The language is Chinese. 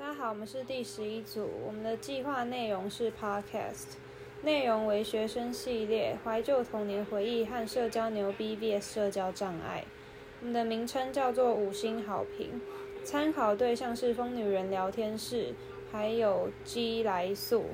大家好，我们是第十一组，我们的计划内容是 Podcast，内容为学生系列，怀旧童年回忆和社交牛逼 vs 社交障碍。我们的名称叫做五星好评，参考对象是疯女人聊天室，还有 G 来素。